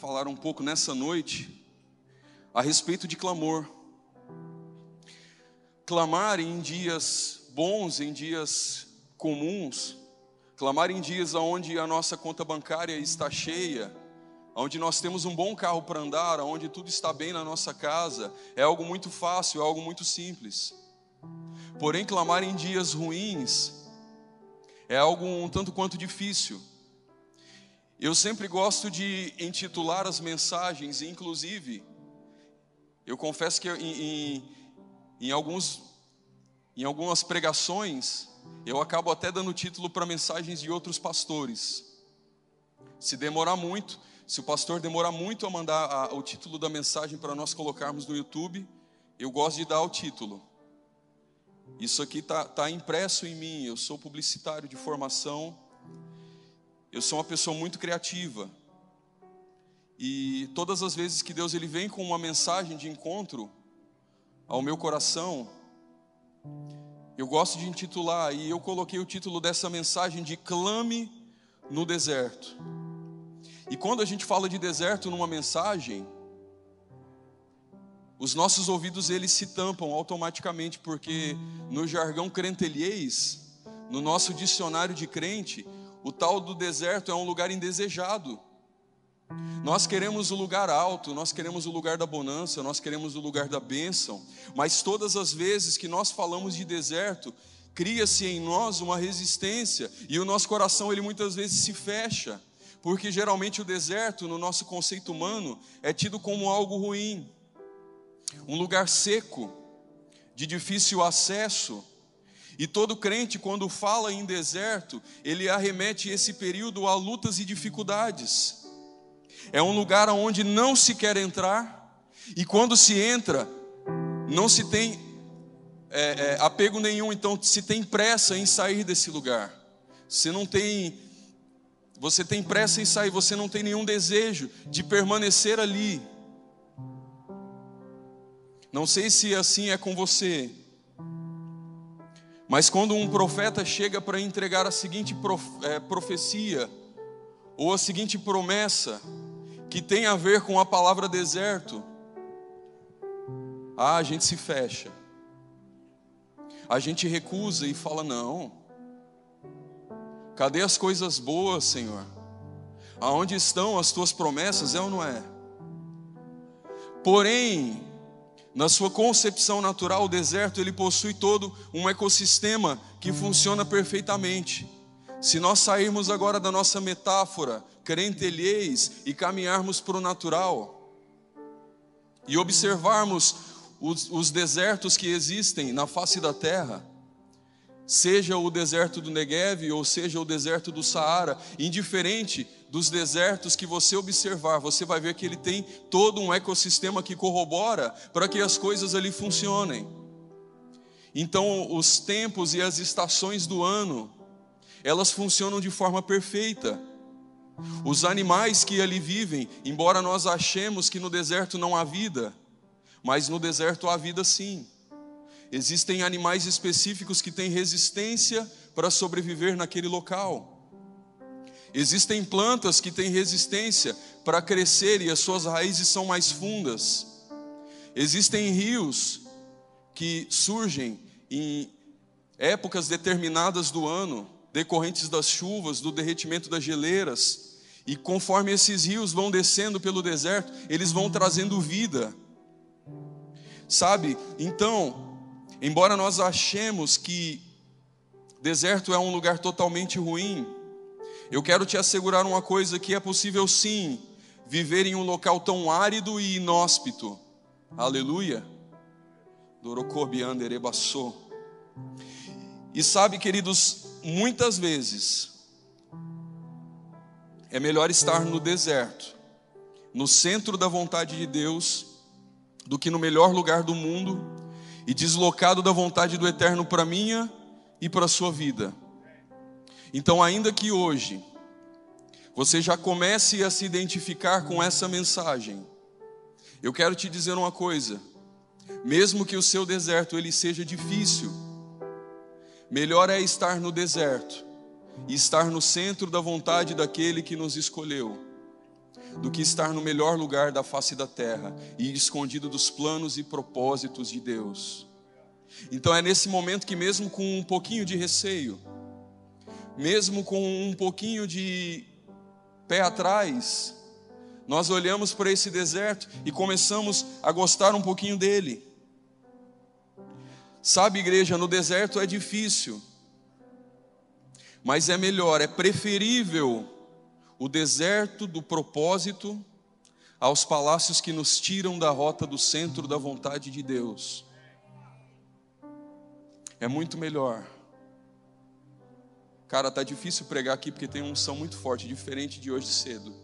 Falar um pouco nessa noite a respeito de clamor. Clamar em dias bons, em dias comuns, clamar em dias onde a nossa conta bancária está cheia, onde nós temos um bom carro para andar, onde tudo está bem na nossa casa, é algo muito fácil, é algo muito simples. Porém, clamar em dias ruins é algo um tanto quanto difícil. Eu sempre gosto de intitular as mensagens, inclusive, eu confesso que em, em, em, alguns, em algumas pregações, eu acabo até dando título para mensagens de outros pastores. Se demorar muito, se o pastor demorar muito a mandar a, o título da mensagem para nós colocarmos no YouTube, eu gosto de dar o título. Isso aqui está tá impresso em mim, eu sou publicitário de formação eu sou uma pessoa muito criativa. E todas as vezes que Deus ele vem com uma mensagem de encontro ao meu coração, eu gosto de intitular e eu coloquei o título dessa mensagem de clame no deserto. E quando a gente fala de deserto numa mensagem, os nossos ouvidos eles se tampam automaticamente, porque no jargão crenteliês, no nosso dicionário de crente, o tal do deserto é um lugar indesejado. Nós queremos o lugar alto, nós queremos o lugar da bonança, nós queremos o lugar da bênção, mas todas as vezes que nós falamos de deserto, cria-se em nós uma resistência e o nosso coração ele muitas vezes se fecha, porque geralmente o deserto, no nosso conceito humano, é tido como algo ruim, um lugar seco, de difícil acesso, e todo crente, quando fala em deserto, ele arremete esse período a lutas e dificuldades. É um lugar onde não se quer entrar, e quando se entra, não se tem é, é, apego nenhum, então se tem pressa em sair desse lugar. Você não tem, você tem pressa em sair, você não tem nenhum desejo de permanecer ali. Não sei se assim é com você, mas quando um profeta chega para entregar a seguinte é, profecia, ou a seguinte promessa, que tem a ver com a palavra deserto, ah, a gente se fecha, a gente recusa e fala: não, cadê as coisas boas, Senhor? Aonde estão as tuas promessas, é ou não é? Porém, na sua concepção natural, o deserto ele possui todo um ecossistema que funciona perfeitamente. Se nós sairmos agora da nossa metáfora crentelheis e caminharmos para o natural e observarmos os, os desertos que existem na face da terra, seja o deserto do Negev ou seja o deserto do Saara, indiferente dos desertos que você observar, você vai ver que ele tem todo um ecossistema que corrobora para que as coisas ali funcionem. Então, os tempos e as estações do ano, elas funcionam de forma perfeita. Os animais que ali vivem, embora nós achemos que no deserto não há vida, mas no deserto há vida sim. Existem animais específicos que têm resistência para sobreviver naquele local. Existem plantas que têm resistência para crescer e as suas raízes são mais fundas. Existem rios que surgem em épocas determinadas do ano, decorrentes das chuvas, do derretimento das geleiras, e conforme esses rios vão descendo pelo deserto, eles vão trazendo vida. Sabe? Então, embora nós achemos que deserto é um lugar totalmente ruim, eu quero te assegurar uma coisa: que é possível sim viver em um local tão árido e inóspito. Aleluia. E sabe, queridos, muitas vezes é melhor estar no deserto, no centro da vontade de Deus, do que no melhor lugar do mundo e deslocado da vontade do eterno para minha e para a sua vida. Então, ainda que hoje você já comece a se identificar com essa mensagem, eu quero te dizer uma coisa: mesmo que o seu deserto ele seja difícil, melhor é estar no deserto e estar no centro da vontade daquele que nos escolheu, do que estar no melhor lugar da face da terra e escondido dos planos e propósitos de Deus. Então é nesse momento que, mesmo com um pouquinho de receio, mesmo com um pouquinho de pé atrás, nós olhamos para esse deserto e começamos a gostar um pouquinho dele. Sabe, igreja, no deserto é difícil, mas é melhor, é preferível o deserto do propósito aos palácios que nos tiram da rota do centro da vontade de Deus. É muito melhor. Cara, tá difícil pregar aqui porque tem um som muito forte, diferente de hoje cedo.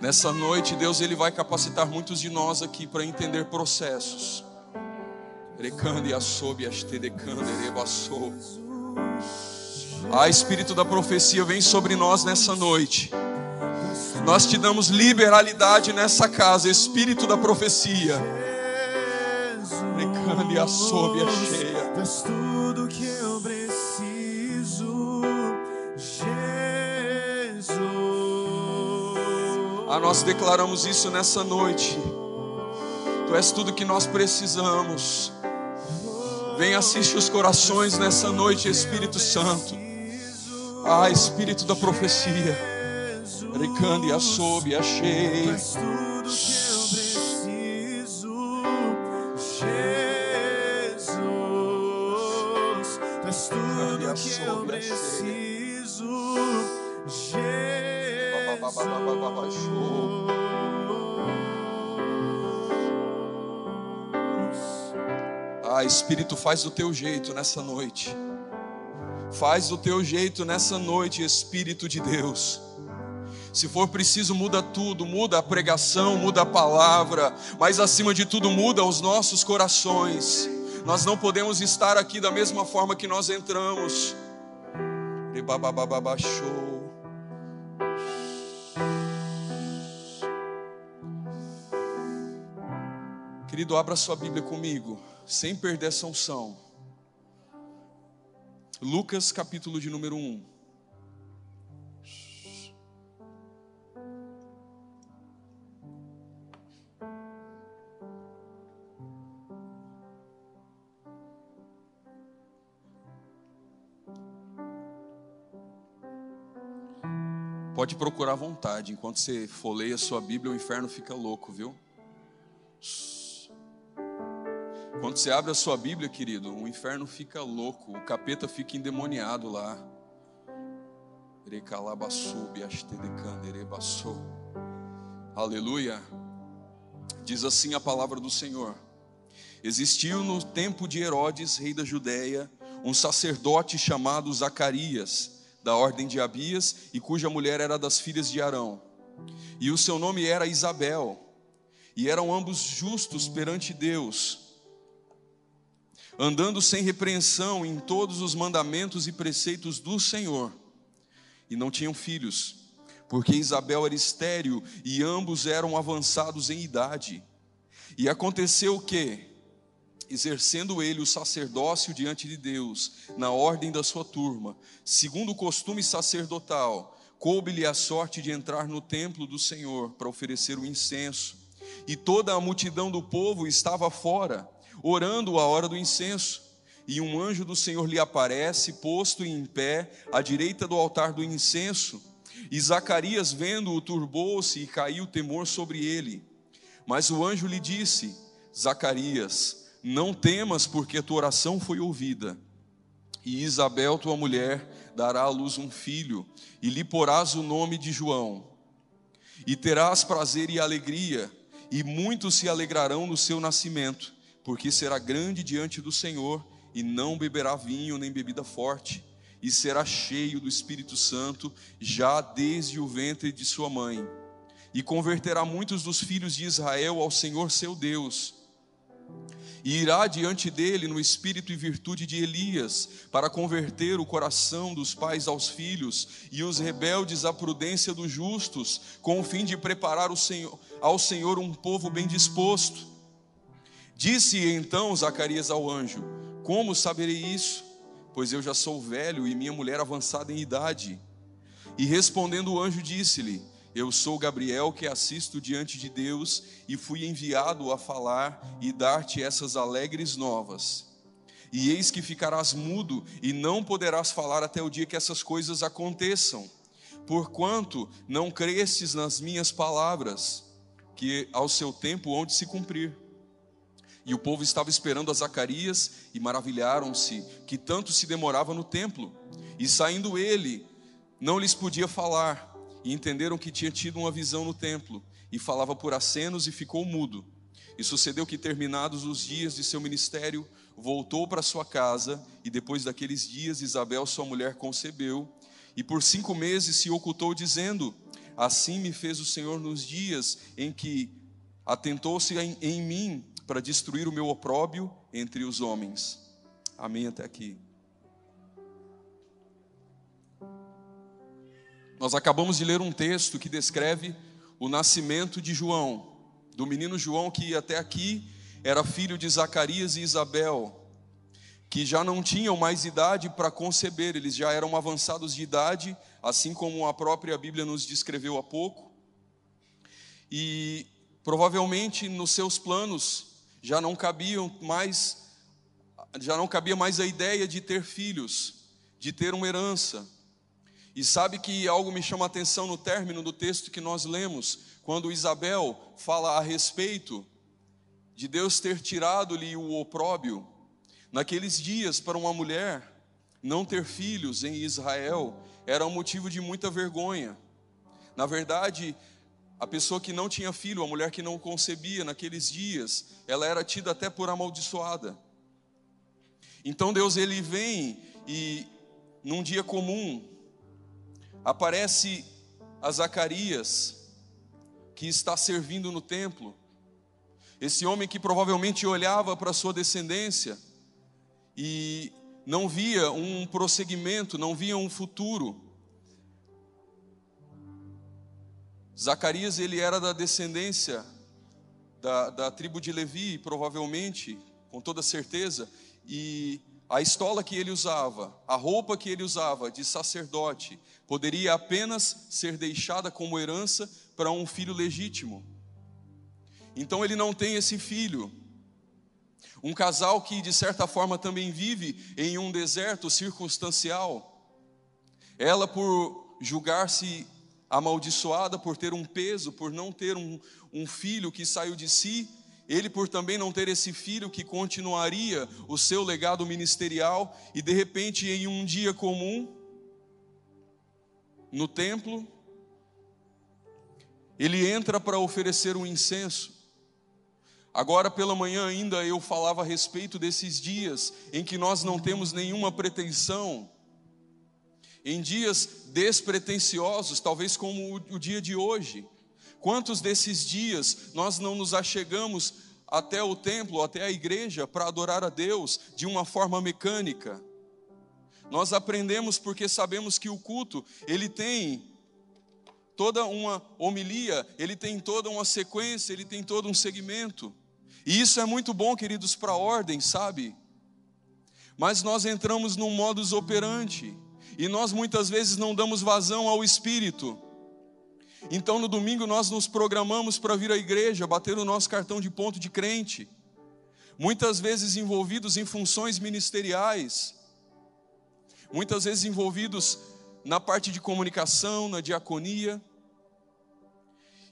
Nessa noite, Deus ele vai capacitar muitos de nós aqui para entender processos. Ah, Espírito da profecia vem sobre nós nessa noite. Nós te damos liberalidade nessa casa, Espírito da profecia. Recande a sob a cheia. tudo que eu preciso, Jesus. Ah, nós declaramos isso nessa noite. Tu és tudo que nós precisamos. Vem assiste os corações nessa noite, Espírito Santo. Ah, Espírito da profecia. Recande a sob a cheia. Faz tudo que eu preciso, Jesus. Faz tudo que eu preciso, Jesus. Ah, Espírito, faz do teu jeito nessa noite. Faz do teu jeito nessa noite, Espírito de Deus. Se for preciso, muda tudo, muda a pregação, muda a palavra, mas acima de tudo, muda os nossos corações. Nós não podemos estar aqui da mesma forma que nós entramos. Querido, abra sua Bíblia comigo, sem perder essa unção. Lucas, capítulo de número 1. Pode procurar à vontade. Enquanto você folheia a sua Bíblia, o inferno fica louco, viu? Quando você abre a sua Bíblia, querido, o inferno fica louco, o capeta fica endemoniado lá. Aleluia. Diz assim a palavra do Senhor: Existiu no tempo de Herodes, rei da Judéia, um sacerdote chamado Zacarias da ordem de Abias, e cuja mulher era das filhas de Arão. E o seu nome era Isabel, e eram ambos justos perante Deus, andando sem repreensão em todos os mandamentos e preceitos do Senhor. E não tinham filhos, porque Isabel era estéril e ambos eram avançados em idade. E aconteceu que, exercendo ele o sacerdócio diante de Deus, na ordem da sua turma, segundo o costume sacerdotal, coube-lhe a sorte de entrar no templo do Senhor para oferecer o incenso. E toda a multidão do povo estava fora, orando a hora do incenso. E um anjo do Senhor lhe aparece, posto em pé, à direita do altar do incenso. E Zacarias, vendo-o, turbou-se e caiu temor sobre ele. Mas o anjo lhe disse: Zacarias, não temas, porque tua oração foi ouvida. E Isabel, tua mulher, dará à luz um filho, e lhe porás o nome de João. E terás prazer e alegria, e muitos se alegrarão no seu nascimento, porque será grande diante do Senhor, e não beberá vinho nem bebida forte, e será cheio do Espírito Santo já desde o ventre de sua mãe. E converterá muitos dos filhos de Israel ao Senhor seu Deus e irá diante dele no espírito e virtude de Elias, para converter o coração dos pais aos filhos e os rebeldes à prudência dos justos, com o fim de preparar Senhor, ao Senhor um povo bem disposto. Disse então Zacarias ao anjo: Como saberei isso? Pois eu já sou velho e minha mulher avançada em idade. E respondendo o anjo, disse-lhe: eu sou Gabriel que assisto diante de Deus e fui enviado a falar e dar-te essas alegres novas. E eis que ficarás mudo e não poderás falar até o dia que essas coisas aconteçam, porquanto não crestes nas minhas palavras, que ao seu tempo hão de se cumprir. E o povo estava esperando a Zacarias e maravilharam-se que tanto se demorava no templo. E saindo ele, não lhes podia falar e entenderam que tinha tido uma visão no templo, e falava por acenos e ficou mudo. E sucedeu que, terminados os dias de seu ministério, voltou para sua casa, e depois daqueles dias, Isabel, sua mulher, concebeu, e por cinco meses se ocultou, dizendo: Assim me fez o Senhor nos dias em que atentou-se em, em mim para destruir o meu opróbio entre os homens. Amém até aqui. Nós acabamos de ler um texto que descreve o nascimento de João, do menino João que até aqui era filho de Zacarias e Isabel, que já não tinham mais idade para conceber, eles já eram avançados de idade, assim como a própria Bíblia nos descreveu há pouco. E provavelmente nos seus planos já não cabiam mais já não cabia mais a ideia de ter filhos, de ter uma herança. E sabe que algo me chama a atenção no término do texto que nós lemos, quando Isabel fala a respeito de Deus ter tirado-lhe o opróbio. Naqueles dias, para uma mulher, não ter filhos em Israel era um motivo de muita vergonha. Na verdade, a pessoa que não tinha filho, a mulher que não concebia naqueles dias, ela era tida até por amaldiçoada. Então Deus ele vem e num dia comum, aparece a Zacarias, que está servindo no templo. Esse homem que provavelmente olhava para sua descendência e não via um prosseguimento, não via um futuro. Zacarias ele era da descendência da, da tribo de Levi, provavelmente, com toda certeza, e a estola que ele usava, a roupa que ele usava de sacerdote, poderia apenas ser deixada como herança para um filho legítimo. Então ele não tem esse filho. Um casal que de certa forma também vive em um deserto circunstancial. Ela por julgar-se amaldiçoada por ter um peso, por não ter um, um filho que saiu de si, ele por também não ter esse filho que continuaria o seu legado ministerial, e de repente, em um dia comum, no templo, ele entra para oferecer um incenso. Agora pela manhã ainda eu falava a respeito desses dias em que nós não temos nenhuma pretensão, em dias despretensiosos, talvez como o dia de hoje, Quantos desses dias nós não nos achegamos até o templo, até a igreja, para adorar a Deus de uma forma mecânica? Nós aprendemos porque sabemos que o culto, ele tem toda uma homilia, ele tem toda uma sequência, ele tem todo um segmento. E isso é muito bom, queridos, para a ordem, sabe? Mas nós entramos num modus operandi, e nós muitas vezes não damos vazão ao Espírito. Então no domingo nós nos programamos para vir à igreja, bater o nosso cartão de ponto de crente, muitas vezes envolvidos em funções ministeriais, muitas vezes envolvidos na parte de comunicação, na diaconia,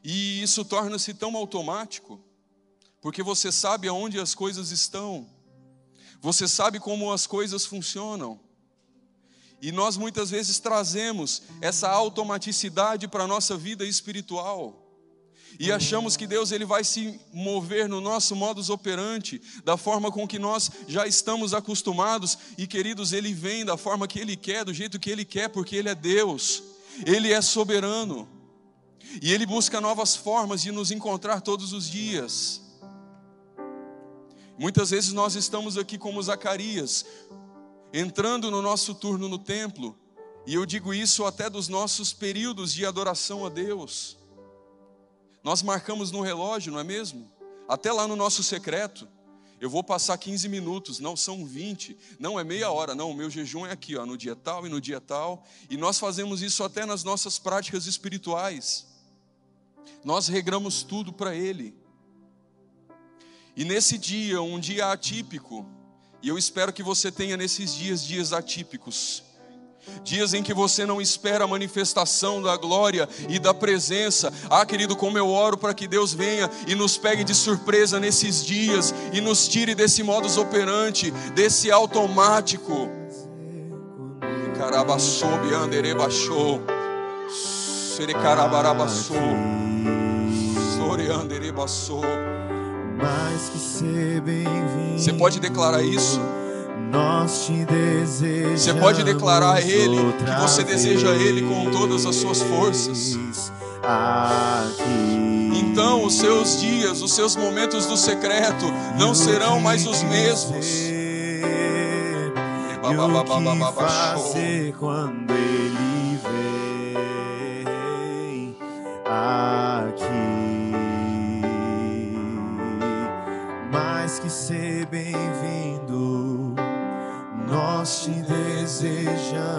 e isso torna-se tão automático, porque você sabe aonde as coisas estão, você sabe como as coisas funcionam, e nós muitas vezes trazemos essa automaticidade para a nossa vida espiritual. e achamos que Deus ele vai se mover no nosso modus operandi, da forma com que nós já estamos acostumados, e queridos, ele vem da forma que ele quer, do jeito que ele quer, porque ele é Deus, ele é soberano, e ele busca novas formas de nos encontrar todos os dias. Muitas vezes nós estamos aqui como Zacarias, entrando no nosso turno no templo, e eu digo isso até dos nossos períodos de adoração a Deus. Nós marcamos no relógio, não é mesmo? Até lá no nosso secreto. Eu vou passar 15 minutos, não são 20, não é meia hora, não. O meu jejum é aqui, ó, no dia tal e no dia tal. E nós fazemos isso até nas nossas práticas espirituais. Nós regramos tudo para Ele. E nesse dia, um dia atípico, e eu espero que você tenha nesses dias dias atípicos, Dias em que você não espera a manifestação da glória e da presença. Ah, querido, como eu oro para que Deus venha e nos pegue de surpresa nesses dias e nos tire desse modus operante, desse automático. Serecarabarabasou. Soreanderebassou. Você pode declarar isso? Nós te desejamos. Você pode declarar a Ele que você deseja a Ele com todas as suas forças. Então os seus dias, os seus momentos do secreto não serão mais os mesmos. E o que fazer quando ele vem aqui? Mais que ser bem-vindo, nós te desejamos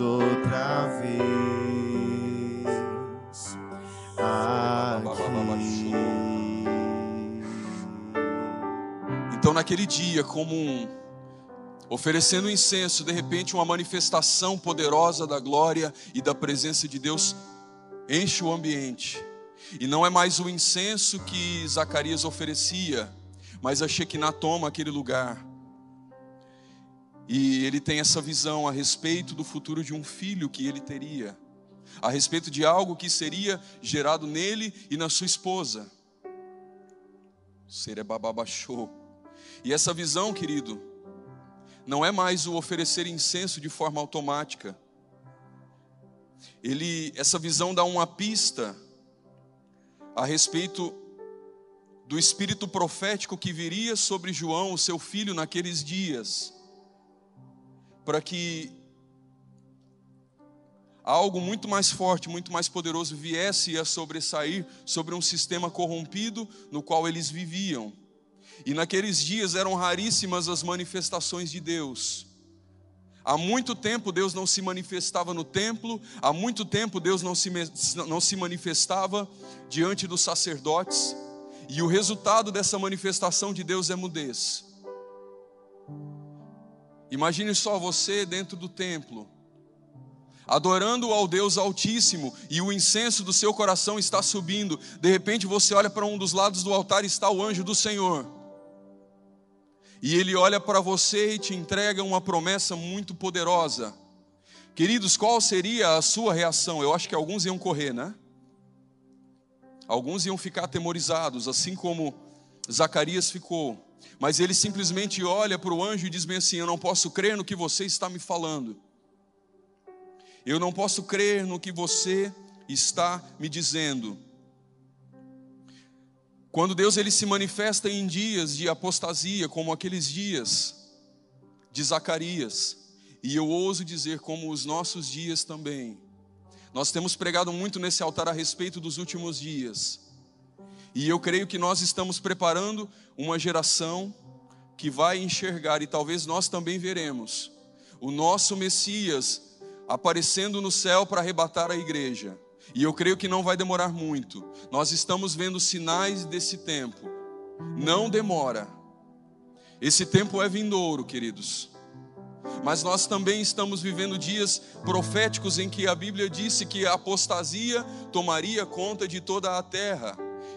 outra vez aqui. Então naquele dia, como um oferecendo incenso, de repente uma manifestação poderosa da glória e da presença de Deus enche o ambiente. E não é mais o incenso que Zacarias oferecia, mas a Shekinah toma aquele lugar. E ele tem essa visão a respeito do futuro de um filho que ele teria, a respeito de algo que seria gerado nele e na sua esposa. Serebababachou. E essa visão, querido, não é mais o oferecer incenso de forma automática. Ele, essa visão dá uma pista a respeito do espírito profético que viria sobre João, o seu filho, naqueles dias, para que algo muito mais forte, muito mais poderoso viesse a sobressair sobre um sistema corrompido no qual eles viviam. E naqueles dias eram raríssimas as manifestações de Deus. Há muito tempo Deus não se manifestava no templo, há muito tempo Deus não se, não se manifestava diante dos sacerdotes, e o resultado dessa manifestação de Deus é mudez. Imagine só você dentro do templo, adorando ao Deus Altíssimo, e o incenso do seu coração está subindo. De repente você olha para um dos lados do altar e está o anjo do Senhor. E ele olha para você e te entrega uma promessa muito poderosa. Queridos, qual seria a sua reação? Eu acho que alguns iam correr, né? Alguns iam ficar atemorizados, assim como Zacarias ficou. Mas ele simplesmente olha para o anjo e diz bem assim: Eu não posso crer no que você está me falando. Eu não posso crer no que você está me dizendo. Quando Deus ele se manifesta em dias de apostasia, como aqueles dias de Zacarias, e eu ouso dizer como os nossos dias também. Nós temos pregado muito nesse altar a respeito dos últimos dias. E eu creio que nós estamos preparando uma geração que vai enxergar, e talvez nós também veremos, o nosso Messias aparecendo no céu para arrebatar a igreja. E eu creio que não vai demorar muito. Nós estamos vendo sinais desse tempo. Não demora. Esse tempo é vindouro, queridos. Mas nós também estamos vivendo dias proféticos em que a Bíblia disse que a apostasia tomaria conta de toda a terra.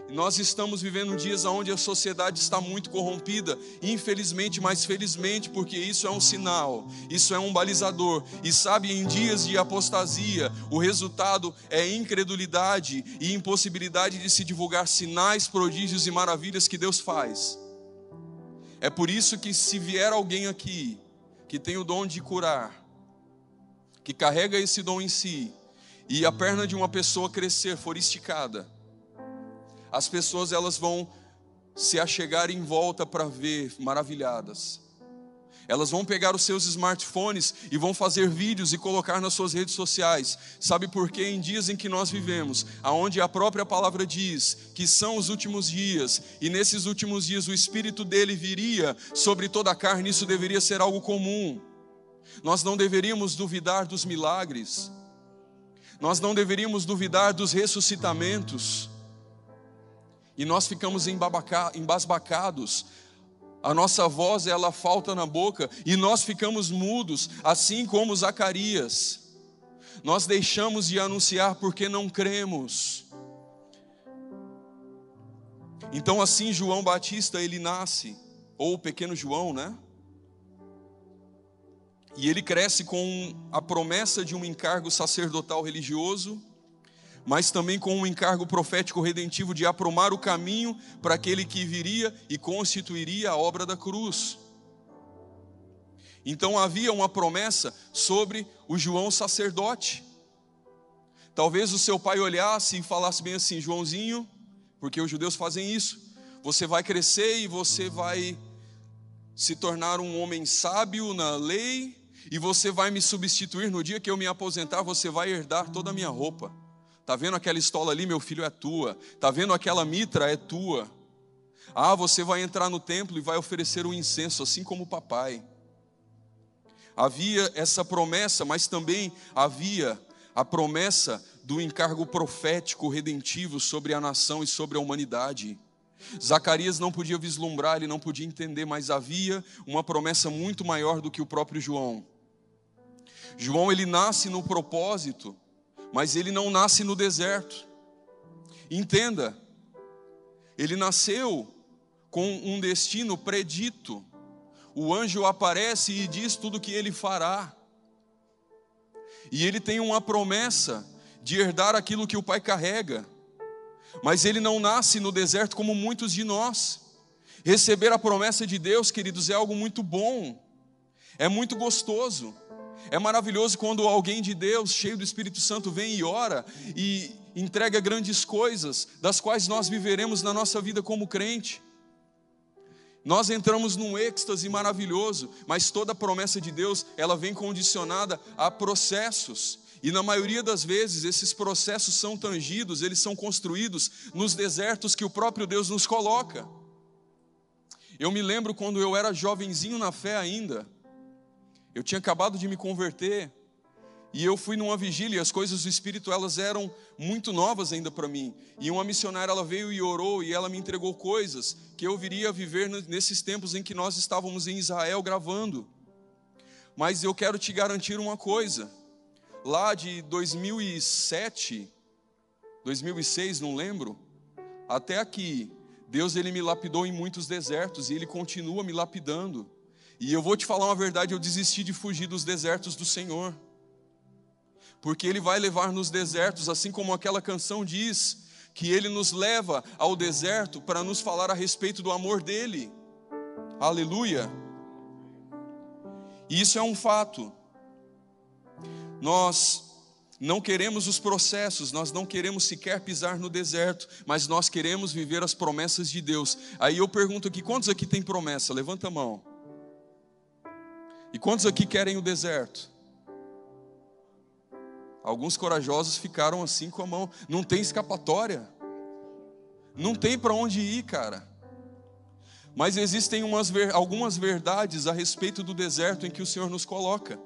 Nós estamos vivendo dias onde a sociedade está muito corrompida, infelizmente, mas felizmente, porque isso é um sinal, isso é um balizador. E sabe, em dias de apostasia, o resultado é incredulidade e impossibilidade de se divulgar sinais, prodígios e maravilhas que Deus faz. É por isso que, se vier alguém aqui que tem o dom de curar, que carrega esse dom em si, e a perna de uma pessoa crescer, for esticada, as pessoas elas vão se achegar em volta para ver, maravilhadas. Elas vão pegar os seus smartphones e vão fazer vídeos e colocar nas suas redes sociais. Sabe por quê? Em dias em que nós vivemos, aonde a própria palavra diz que são os últimos dias, e nesses últimos dias o espírito dele viria sobre toda a carne, isso deveria ser algo comum. Nós não deveríamos duvidar dos milagres. Nós não deveríamos duvidar dos ressuscitamentos e nós ficamos embasbacados. A nossa voz ela falta na boca e nós ficamos mudos, assim como Zacarias. Nós deixamos de anunciar porque não cremos. Então assim João Batista ele nasce, ou o pequeno João, né? E ele cresce com a promessa de um encargo sacerdotal religioso mas também com um encargo profético redentivo de aprumar o caminho para aquele que viria e constituiria a obra da cruz. Então havia uma promessa sobre o João sacerdote. Talvez o seu pai olhasse e falasse bem assim: Joãozinho, porque os judeus fazem isso, você vai crescer e você vai se tornar um homem sábio na lei, e você vai me substituir no dia que eu me aposentar, você vai herdar toda a minha roupa. Tá vendo aquela estola ali, meu filho, é tua. Tá vendo aquela mitra, é tua. Ah, você vai entrar no templo e vai oferecer o incenso, assim como o papai. Havia essa promessa, mas também havia a promessa do encargo profético redentivo sobre a nação e sobre a humanidade. Zacarias não podia vislumbrar, ele não podia entender, mas havia uma promessa muito maior do que o próprio João. João ele nasce no propósito mas ele não nasce no deserto. Entenda, ele nasceu com um destino predito. O anjo aparece e diz tudo o que ele fará. E ele tem uma promessa de herdar aquilo que o pai carrega. Mas ele não nasce no deserto como muitos de nós. Receber a promessa de Deus, queridos, é algo muito bom, é muito gostoso. É maravilhoso quando alguém de Deus, cheio do Espírito Santo, vem e ora e entrega grandes coisas, das quais nós viveremos na nossa vida como crente. Nós entramos num êxtase maravilhoso, mas toda promessa de Deus, ela vem condicionada a processos. E na maioria das vezes, esses processos são tangidos, eles são construídos nos desertos que o próprio Deus nos coloca. Eu me lembro quando eu era jovenzinho na fé ainda, eu tinha acabado de me converter e eu fui numa vigília, e as coisas do Espírito elas eram muito novas ainda para mim. E uma missionária ela veio e orou e ela me entregou coisas que eu viria a viver nesses tempos em que nós estávamos em Israel gravando. Mas eu quero te garantir uma coisa. Lá de 2007, 2006, não lembro, até aqui, Deus ele me lapidou em muitos desertos e ele continua me lapidando. E eu vou te falar uma verdade: eu desisti de fugir dos desertos do Senhor, porque Ele vai levar nos desertos, assim como aquela canção diz, que Ele nos leva ao deserto para nos falar a respeito do amor dEle. Aleluia! E isso é um fato. Nós não queremos os processos, nós não queremos sequer pisar no deserto, mas nós queremos viver as promessas de Deus. Aí eu pergunto aqui: quantos aqui tem promessa? Levanta a mão. E quantos aqui querem o deserto? Alguns corajosos ficaram assim com a mão. Não tem escapatória. Não tem para onde ir, cara. Mas existem umas, algumas verdades a respeito do deserto em que o Senhor nos coloca.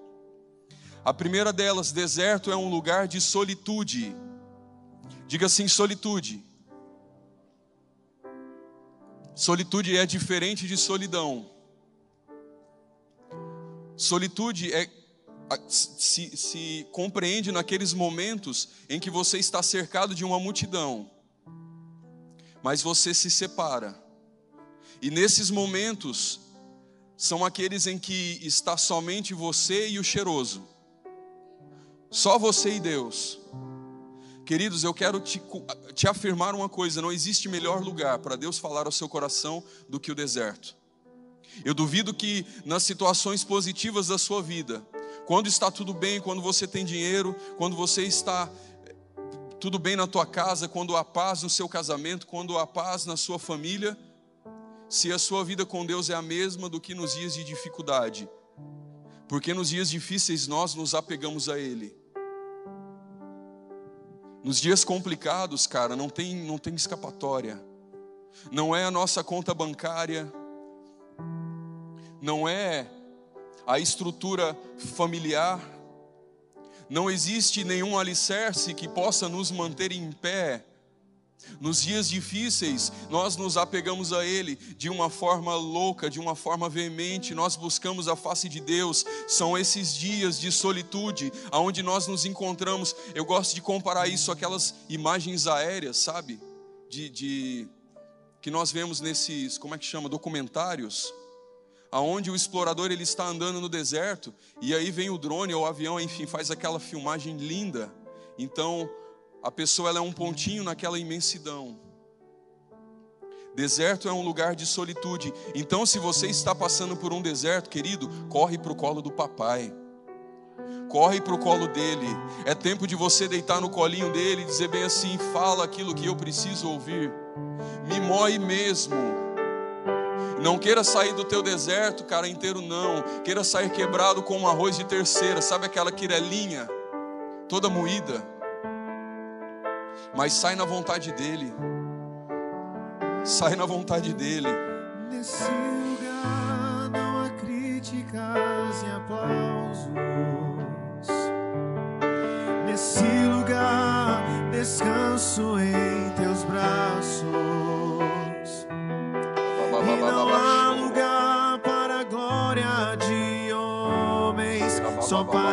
A primeira delas, deserto é um lugar de solitude. Diga assim: solitude. Solitude é diferente de solidão. Solitude é se, se, compreende naqueles momentos em que você está cercado de uma multidão, mas você se separa. E nesses momentos são aqueles em que está somente você e o cheiroso. Só você e Deus. Queridos, eu quero te, te afirmar uma coisa: não existe melhor lugar para Deus falar ao seu coração do que o deserto. Eu duvido que nas situações positivas da sua vida, quando está tudo bem, quando você tem dinheiro, quando você está eh, tudo bem na tua casa, quando há paz no seu casamento, quando há paz na sua família, se a sua vida com Deus é a mesma do que nos dias de dificuldade. Porque nos dias difíceis nós nos apegamos a Ele. Nos dias complicados, cara, não tem, não tem escapatória. Não é a nossa conta bancária, não é a estrutura familiar, não existe nenhum alicerce que possa nos manter em pé nos dias difíceis, nós nos apegamos a Ele de uma forma louca, de uma forma veemente, nós buscamos a face de Deus. São esses dias de solitude aonde nós nos encontramos. Eu gosto de comparar isso àquelas imagens aéreas, sabe? De, de que nós vemos nesses, como é que chama, documentários, aonde o explorador ele está andando no deserto e aí vem o drone ou o avião, enfim, faz aquela filmagem linda. Então, a pessoa ela é um pontinho naquela imensidão. Deserto é um lugar de solitude. Então, se você está passando por um deserto, querido, corre para o colo do papai. Corre para o colo dele. É tempo de você deitar no colinho dele e dizer bem assim: fala aquilo que eu preciso ouvir. Me moe mesmo. Não queira sair do teu deserto, cara, inteiro, não. Queira sair quebrado com um arroz de terceira. Sabe aquela quirelinha toda moída? mas sai na vontade dEle. Sai na vontade dEle. Nesse lugar não há críticas e aplausos. Homens,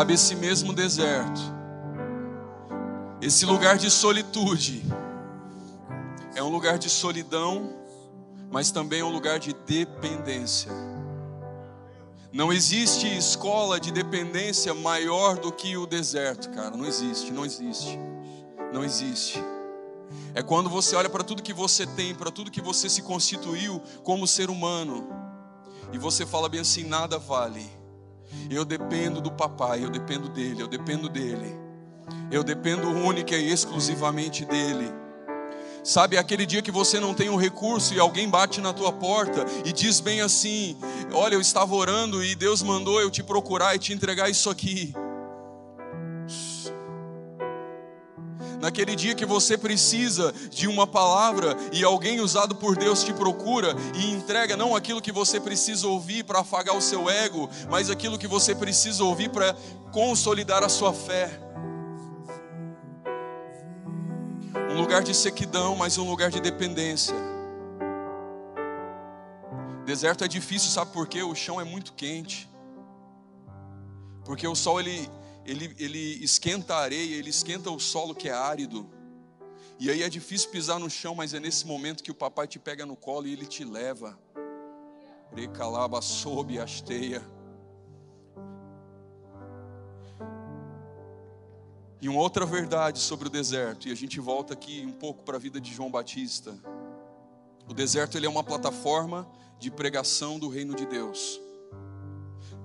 Sabe esse mesmo deserto, esse lugar de solitude, é um lugar de solidão, mas também é um lugar de dependência. Não existe escola de dependência maior do que o deserto, cara. Não existe, não existe. Não existe. É quando você olha para tudo que você tem, para tudo que você se constituiu como ser humano, e você fala bem assim: nada vale. Eu dependo do papai, eu dependo dele, eu dependo dele. Eu dependo única e exclusivamente dele. Sabe aquele dia que você não tem um recurso e alguém bate na tua porta e diz bem assim: Olha, eu estava orando e Deus mandou eu te procurar e te entregar isso aqui. Naquele dia que você precisa de uma palavra e alguém usado por Deus te procura e entrega não aquilo que você precisa ouvir para afagar o seu ego, mas aquilo que você precisa ouvir para consolidar a sua fé. Um lugar de sequidão, mas um lugar de dependência. Deserto é difícil, sabe por quê? O chão é muito quente. Porque o sol ele ele, ele esquenta a areia, ele esquenta o solo que é árido. E aí é difícil pisar no chão, mas é nesse momento que o papai te pega no colo e ele te leva. Recalaba sob a hasteia. E uma outra verdade sobre o deserto, e a gente volta aqui um pouco para a vida de João Batista. O deserto ele é uma plataforma de pregação do reino de Deus.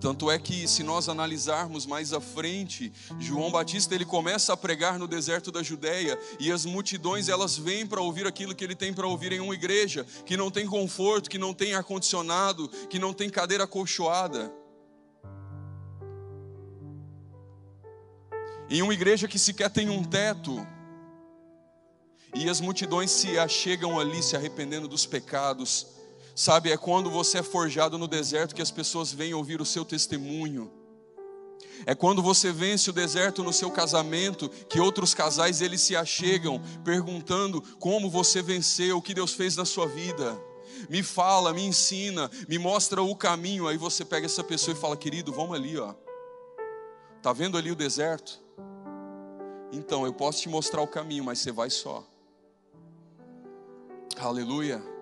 Tanto é que se nós analisarmos mais à frente, João Batista ele começa a pregar no deserto da Judéia e as multidões elas vêm para ouvir aquilo que ele tem para ouvir em uma igreja que não tem conforto, que não tem ar condicionado, que não tem cadeira acolchoada. Em uma igreja que sequer tem um teto, e as multidões se achegam ali, se arrependendo dos pecados. Sabe, é quando você é forjado no deserto que as pessoas vêm ouvir o seu testemunho. É quando você vence o deserto no seu casamento que outros casais eles se achegam perguntando como você venceu, o que Deus fez na sua vida. Me fala, me ensina, me mostra o caminho. Aí você pega essa pessoa e fala: "Querido, vamos ali, ó. Tá vendo ali o deserto? Então, eu posso te mostrar o caminho, mas você vai só. Aleluia.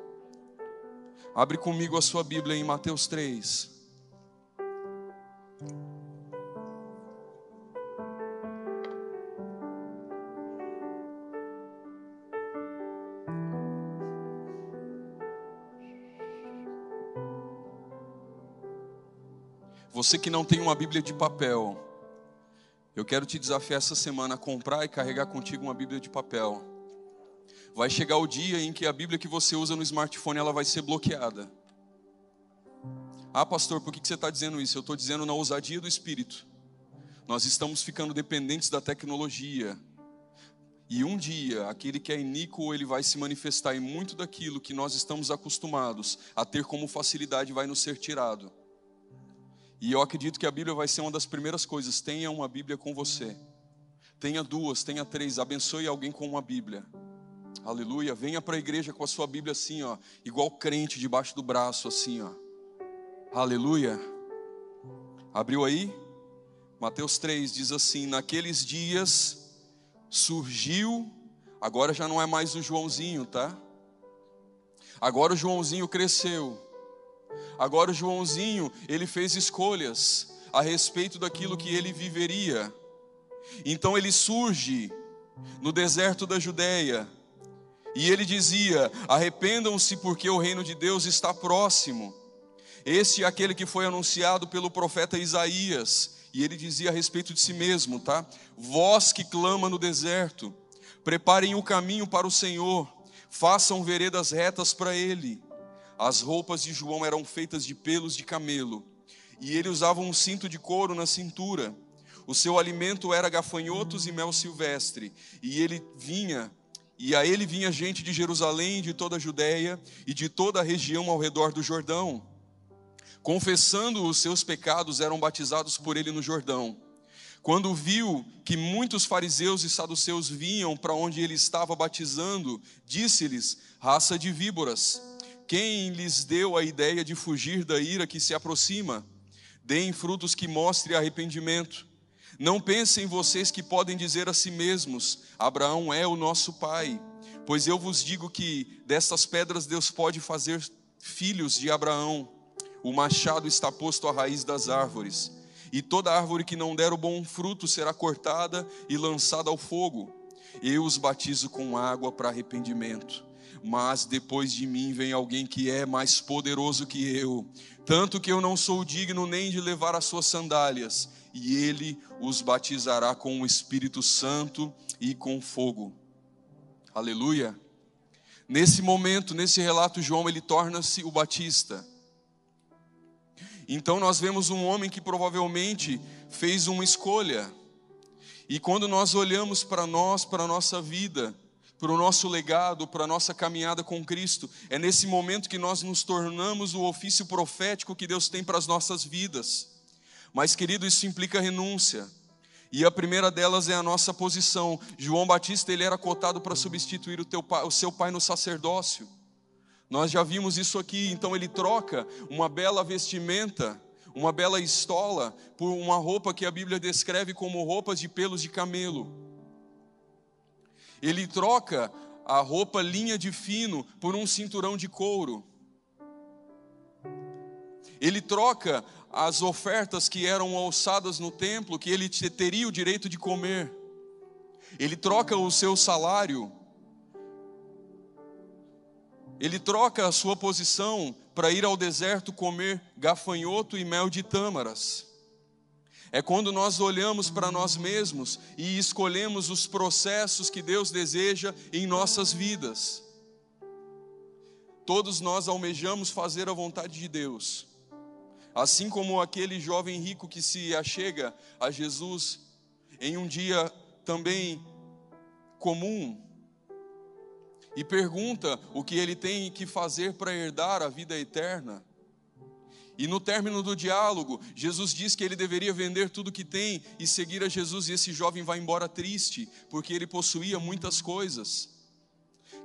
Abre comigo a sua Bíblia em Mateus 3. Você que não tem uma Bíblia de papel, eu quero te desafiar essa semana a comprar e carregar contigo uma Bíblia de papel. Vai chegar o dia em que a Bíblia que você usa no smartphone ela vai ser bloqueada. Ah, pastor, por que você está dizendo isso? Eu estou dizendo na ousadia do Espírito. Nós estamos ficando dependentes da tecnologia. E um dia, aquele que é iníquo, ele vai se manifestar e muito daquilo que nós estamos acostumados a ter como facilidade vai nos ser tirado. E eu acredito que a Bíblia vai ser uma das primeiras coisas. Tenha uma Bíblia com você. Tenha duas, tenha três. Abençoe alguém com uma Bíblia. Aleluia. Venha para a igreja com a sua Bíblia assim, ó, igual crente debaixo do braço assim, ó. Aleluia. Abriu aí? Mateus 3 diz assim: Naqueles dias surgiu, agora já não é mais o Joãozinho, tá? Agora o Joãozinho cresceu. Agora o Joãozinho, ele fez escolhas a respeito daquilo que ele viveria. Então ele surge no deserto da Judéia. E ele dizia: Arrependam-se, porque o reino de Deus está próximo. Este é aquele que foi anunciado pelo profeta Isaías. E ele dizia a respeito de si mesmo, tá? Vós que clama no deserto, preparem o caminho para o Senhor, façam veredas retas para ele. As roupas de João eram feitas de pelos de camelo, e ele usava um cinto de couro na cintura. O seu alimento era gafanhotos e mel silvestre, e ele vinha, e a ele vinha gente de Jerusalém, de toda a Judéia e de toda a região ao redor do Jordão. Confessando os seus pecados, eram batizados por ele no Jordão. Quando viu que muitos fariseus e saduceus vinham para onde ele estava batizando, disse-lhes: Raça de víboras, quem lhes deu a ideia de fugir da ira que se aproxima? Deem frutos que mostrem arrependimento. Não pensem vocês que podem dizer a si mesmos: Abraão é o nosso pai. Pois eu vos digo que destas pedras Deus pode fazer filhos de Abraão. O machado está posto à raiz das árvores, e toda árvore que não der o bom fruto será cortada e lançada ao fogo. Eu os batizo com água para arrependimento mas depois de mim vem alguém que é mais poderoso que eu, tanto que eu não sou digno nem de levar as suas sandálias, e ele os batizará com o Espírito Santo e com fogo. Aleluia. Nesse momento, nesse relato, João ele torna-se o Batista. Então nós vemos um homem que provavelmente fez uma escolha. E quando nós olhamos para nós, para a nossa vida, para o nosso legado, para a nossa caminhada com Cristo. É nesse momento que nós nos tornamos o ofício profético que Deus tem para as nossas vidas. Mas, querido, isso implica renúncia. E a primeira delas é a nossa posição. João Batista ele era cotado para substituir o, teu pai, o seu pai no sacerdócio. Nós já vimos isso aqui. Então ele troca uma bela vestimenta, uma bela estola, por uma roupa que a Bíblia descreve como roupas de pelos de camelo. Ele troca a roupa linha de fino por um cinturão de couro. Ele troca as ofertas que eram alçadas no templo, que ele teria o direito de comer. Ele troca o seu salário. Ele troca a sua posição para ir ao deserto comer gafanhoto e mel de tâmaras. É quando nós olhamos para nós mesmos e escolhemos os processos que Deus deseja em nossas vidas. Todos nós almejamos fazer a vontade de Deus. Assim como aquele jovem rico que se achega a Jesus em um dia também comum, e pergunta o que ele tem que fazer para herdar a vida eterna. E no término do diálogo, Jesus diz que ele deveria vender tudo que tem e seguir a Jesus, e esse jovem vai embora triste, porque ele possuía muitas coisas.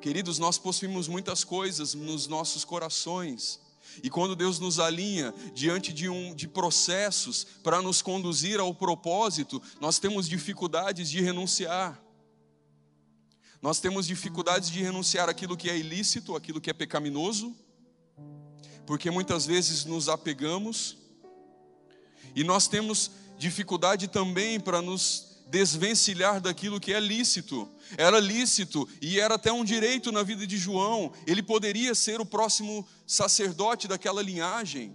Queridos, nós possuímos muitas coisas nos nossos corações. E quando Deus nos alinha diante de, um, de processos para nos conduzir ao propósito, nós temos dificuldades de renunciar. Nós temos dificuldades de renunciar aquilo que é ilícito, aquilo que é pecaminoso, porque muitas vezes nos apegamos, e nós temos dificuldade também para nos desvencilhar daquilo que é lícito. Era lícito e era até um direito na vida de João. Ele poderia ser o próximo sacerdote daquela linhagem.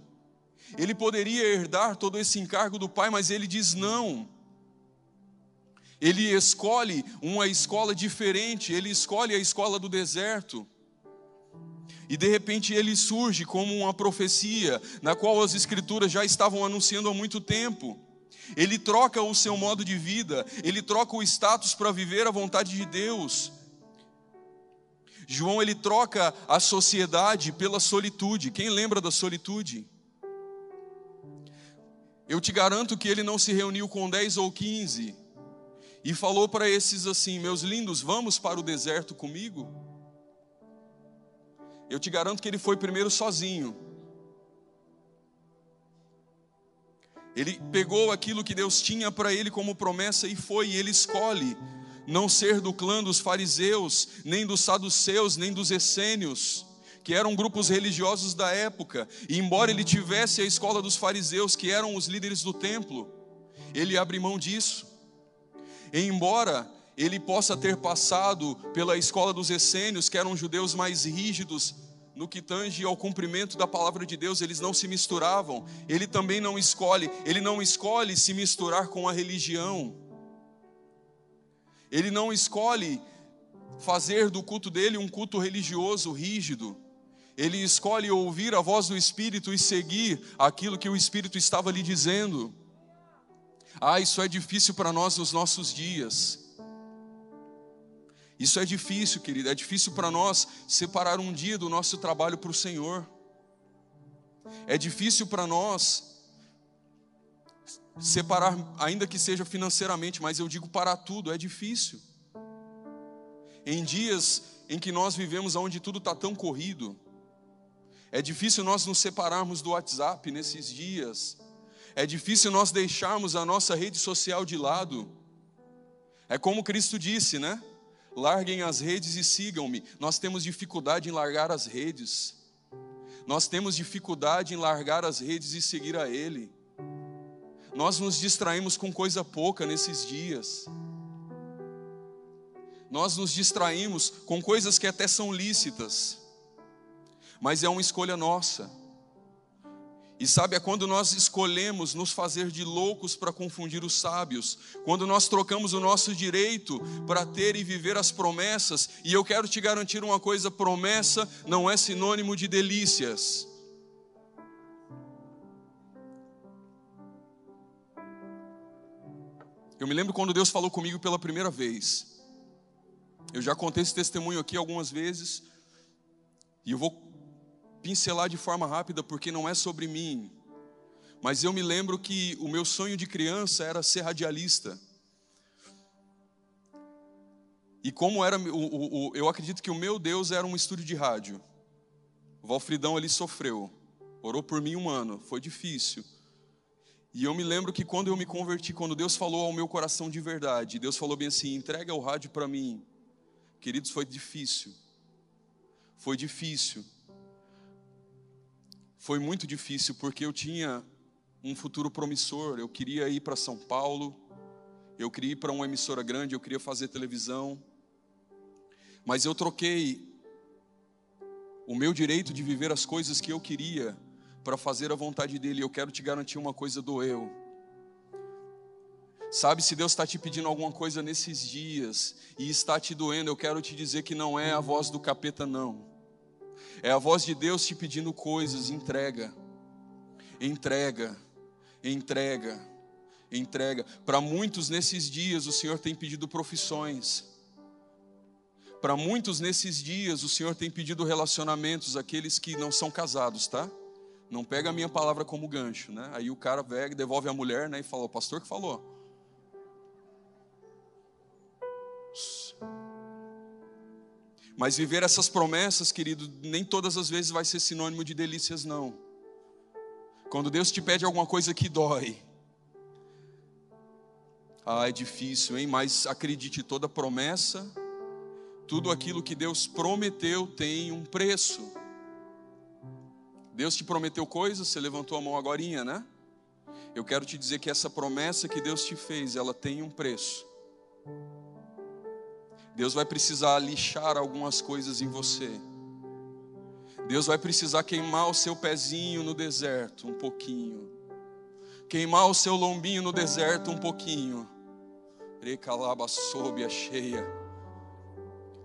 Ele poderia herdar todo esse encargo do pai, mas ele diz não. Ele escolhe uma escola diferente, ele escolhe a escola do deserto. E de repente ele surge como uma profecia, na qual as escrituras já estavam anunciando há muito tempo. Ele troca o seu modo de vida, ele troca o status para viver a vontade de Deus. João ele troca a sociedade pela solitude. Quem lembra da solitude? Eu te garanto que ele não se reuniu com 10 ou 15 e falou para esses assim: Meus lindos, vamos para o deserto comigo? Eu te garanto que ele foi primeiro sozinho. Ele pegou aquilo que Deus tinha para ele como promessa e foi, e ele escolhe não ser do clã dos fariseus, nem dos saduceus, nem dos essênios, que eram grupos religiosos da época. E embora ele tivesse a escola dos fariseus, que eram os líderes do templo, ele abre mão disso. E embora ele possa ter passado pela escola dos essênios, que eram judeus mais rígidos, no que tange ao cumprimento da palavra de Deus, eles não se misturavam. Ele também não escolhe, ele não escolhe se misturar com a religião. Ele não escolhe fazer do culto dele um culto religioso rígido. Ele escolhe ouvir a voz do Espírito e seguir aquilo que o Espírito estava lhe dizendo. Ah, isso é difícil para nós nos nossos dias. Isso é difícil, querido, é difícil para nós separar um dia do nosso trabalho para o Senhor. É difícil para nós separar, ainda que seja financeiramente, mas eu digo para tudo, é difícil. Em dias em que nós vivemos onde tudo está tão corrido, é difícil nós nos separarmos do WhatsApp nesses dias, é difícil nós deixarmos a nossa rede social de lado. É como Cristo disse, né? Larguem as redes e sigam-me. Nós temos dificuldade em largar as redes. Nós temos dificuldade em largar as redes e seguir a Ele. Nós nos distraímos com coisa pouca nesses dias. Nós nos distraímos com coisas que até são lícitas, mas é uma escolha nossa. E sabe, é quando nós escolhemos nos fazer de loucos para confundir os sábios, quando nós trocamos o nosso direito para ter e viver as promessas, e eu quero te garantir uma coisa: promessa não é sinônimo de delícias. Eu me lembro quando Deus falou comigo pela primeira vez. Eu já contei esse testemunho aqui algumas vezes, e eu vou pincelar de forma rápida porque não é sobre mim. Mas eu me lembro que o meu sonho de criança era ser radialista. E como era, o, o, o, eu acredito que o meu Deus era um estúdio de rádio. O Valfridão ali sofreu, orou por mim um ano, foi difícil. E eu me lembro que quando eu me converti, quando Deus falou ao meu coração de verdade, Deus falou bem assim: entrega o rádio para mim. Queridos, foi difícil. Foi difícil. Foi muito difícil porque eu tinha um futuro promissor. Eu queria ir para São Paulo, eu queria ir para uma emissora grande, eu queria fazer televisão. Mas eu troquei o meu direito de viver as coisas que eu queria para fazer a vontade dele. Eu quero te garantir uma coisa do eu. Sabe, se Deus está te pedindo alguma coisa nesses dias e está te doendo, eu quero te dizer que não é a voz do capeta, não. É a voz de Deus te pedindo coisas, entrega. Entrega. Entrega. Entrega. Para muitos nesses dias o Senhor tem pedido profissões. para muitos nesses dias, o Senhor tem pedido relacionamentos àqueles que não são casados, tá? Não pega a minha palavra como gancho, né? Aí o cara pega, devolve a mulher, né? E fala: o pastor que falou. Mas viver essas promessas, querido, nem todas as vezes vai ser sinônimo de delícias, não. Quando Deus te pede alguma coisa que dói, ah, é difícil, hein? Mas acredite, toda promessa, tudo aquilo que Deus prometeu tem um preço. Deus te prometeu coisas, você levantou a mão agora, né? Eu quero te dizer que essa promessa que Deus te fez, ela tem um preço. Deus vai precisar lixar algumas coisas em você. Deus vai precisar queimar o seu pezinho no deserto um pouquinho. Queimar o seu lombinho no deserto um pouquinho. Recalaba sob a cheia.